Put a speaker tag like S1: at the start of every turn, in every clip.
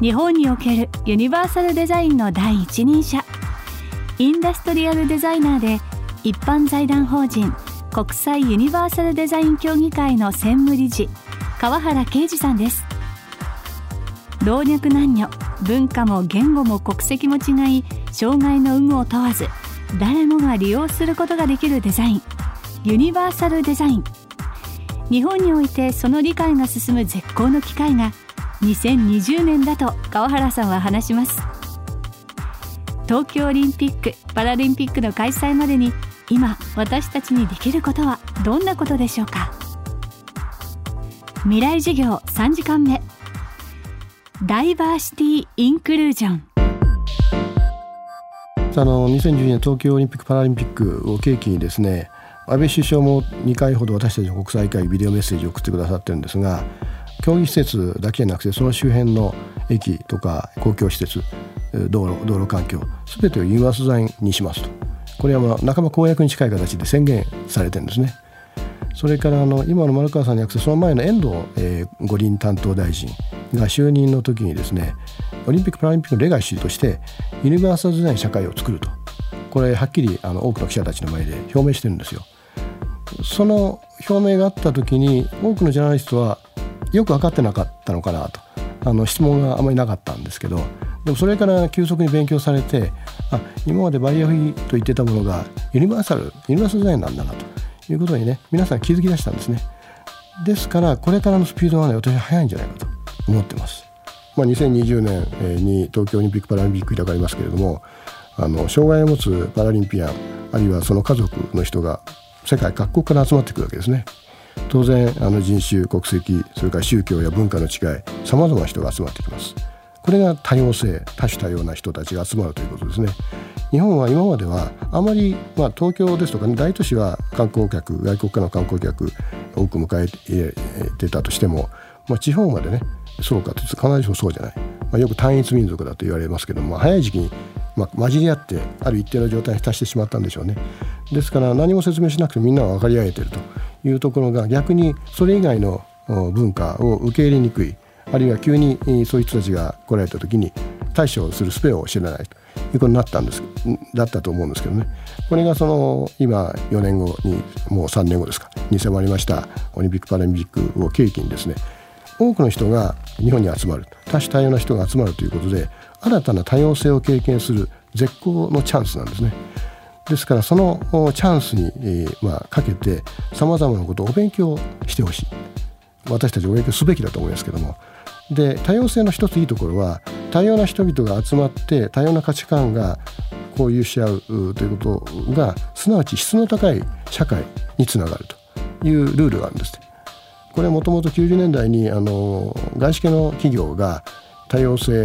S1: 日本におけるユニバーサルデザインの第一人者。インダストリアルデザイナーで一般財団法人国際ユニバーサルデザイン協議会の専務理事川原啓二さんです。老若男女文化も言語も国籍も違い障害の有無を問わず誰もが利用することができるデザイン。ユニバーサルデザイン。日本においてその理解が進む絶好の機会が2020年だと川原さんは話します。東京オリンピック・パラリンピックの開催までに今私たちにできることはどんなことでしょうか。未来授業3時間目。ダイバーシティ・インクルージョン。
S2: あの2012年東京オリンピック・パラリンピックを契機にですね安倍首相も2回ほど私たちの国際会議ビデオメッセージを送ってくださってるんですが競技施設だけじゃなくてその周辺の駅とか公共施設道路道路環境全てをユニバースザインにしますとこれはまあ半ば公約に近い形で宣言されてるんですね。それからあの今の丸川さんにくてその前の遠藤、えー、五輪担当大臣が就任の時にですねオリンピック・パラリンピックのレガシーとしてユニバーサルデザイン社会を作るとこれはっきりあの多くの記者たちの前で表明してるんですよ。その表明があった時に多くのジャーナリストはよく分かってなかったのかなと。あの質問があまりなかったんですけどでもそれから急速に勉強されてあ今までバリアフリーと言ってたものがユニバーサルユニバーサルデザインなんだなということにね皆さん気づき出したんですね。ですからこれからのスピードはね私は速いんじゃないかと思ってます、まあ、2020年に東京オリンピック・パラリンピック開かれますけれどもあの障害を持つパラリンピアンあるいはその家族の人が世界各国から集まってくるわけですね。当然あの人種国籍それから宗教や文化の違いさまざまな人が集まってきます。これが多様性多種多様な人たちが集まるということですね。日本は今まではあまり、まあ、東京ですとか、ね、大都市は観光客外国からの観光客多く迎えてたとしても、まあ、地方までねそうかと必ずしもそうじゃない、まあ、よく単一民族だと言われますけども早い時期にまあ、混じり合ってある一定の状態に達してしまったんでしょうねですから何も説明しなくてみんなが分かり合えてるというところが逆にそれ以外の文化を受け入れにくい。あるいは急にそういう人たちが来られた時に対処する術を知らないと。いうことになったんですだったと思うんですけどね。これがその今4年後にもう3年後ですかに迫りましたオリンピック・パラリンピックを契機にですね多くの人が日本に集まる。多種多様な人が集まるということで新たな多様性を経験する絶好のチャンスなんですね。ですからそのチャンスに、えー、まあ、かけてさまざまなことをお勉強してほしい私たちお勉強すべきだと思いますけどもで多様性の一ついいところは多様な人々が集まって多様な価値観が交流し合うということがすなわち質の高い社会につながるというルールがあるんです。これはもともと90年代にあの外資系の企業が多様性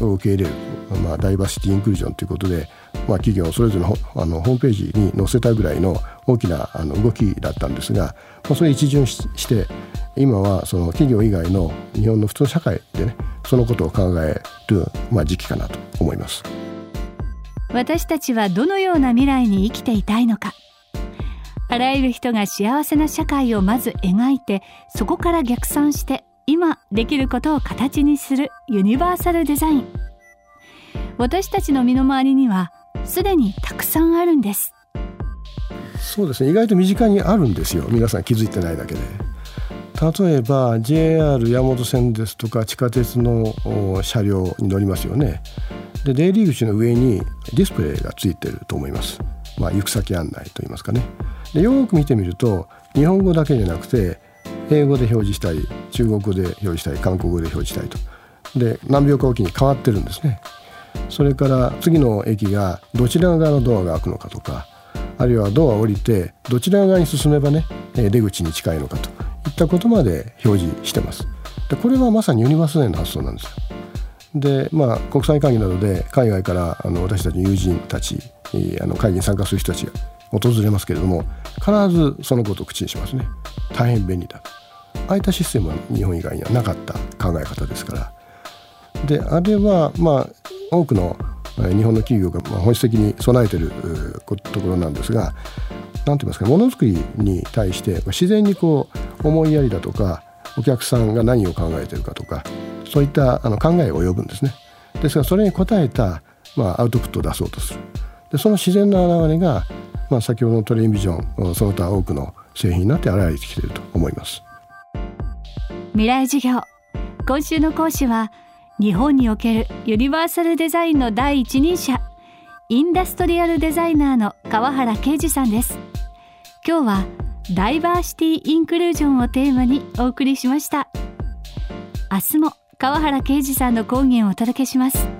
S2: を受け入れる、まあ、ダイバーシティ・インクルージョンということで、まあ、企業それぞれのあのホームページに載せたぐらいの大きなあの動きだったんですが、まあ、それ一巡して今はその企業以外の日本の普通の社会でねそのことを考える、まあ、時期かなと思います。
S1: 私たちはどのような未来に生きていたいのか。あらゆる人が幸せな社会をまず描いてそこから逆算して今できることを形にするユニバーサルデザイン。私たちの身の回りにはすでにたくさんあるんです。
S2: そうですね。意外と身近にあるんですよ。皆さん気づいてないだけで。例えば JR 山手線ですとか地下鉄の車両に乗りますよね。で出入り口の上にディスプレイがついてると思います。まあ行く先案内といいますかね。でよく見てみると日本語だけじゃなくて英語で表示したり中国語で表示したり韓国語で表示したりと。で何秒かおきに変わってるんですね。それから次の駅がどちら側のドアが開くのかとかあるいはドアを降りてどちら側に進めばね出口に近いのかといったことまで表示してます。でこれはまさにユニバースデの発想なんですよ。でまあ国際会議などで海外からあの私たちの友人たちあの会議に参加する人たちが訪れますけれども必ずそのことを口にしますね。大変便利だ。ああいったシステムは日本以外にはなかった考え方ですから。であれはまあ多くの日本の企業が本質的に備えているところなんですが何て言いますかものづくりに対して自然にこう思いやりだとかお客さんが何を考えてるかとかそういったあの考えを及ぶんですね。ですがそれに応えた、まあ、アウトプットを出そうとする。でその自然な表れが、まあ、先ほどのトレインビジョンその他多くの製品になって現れてきていると思います。
S1: 未来授業今週の講師は日本におけるユニバーサルデザインの第一人者インダストリアルデザイナーの川原啓二さんです。今日はダイバーシティインクルージョンをテーマにお送りしました。明日も川原啓二さんの講義をお届けします。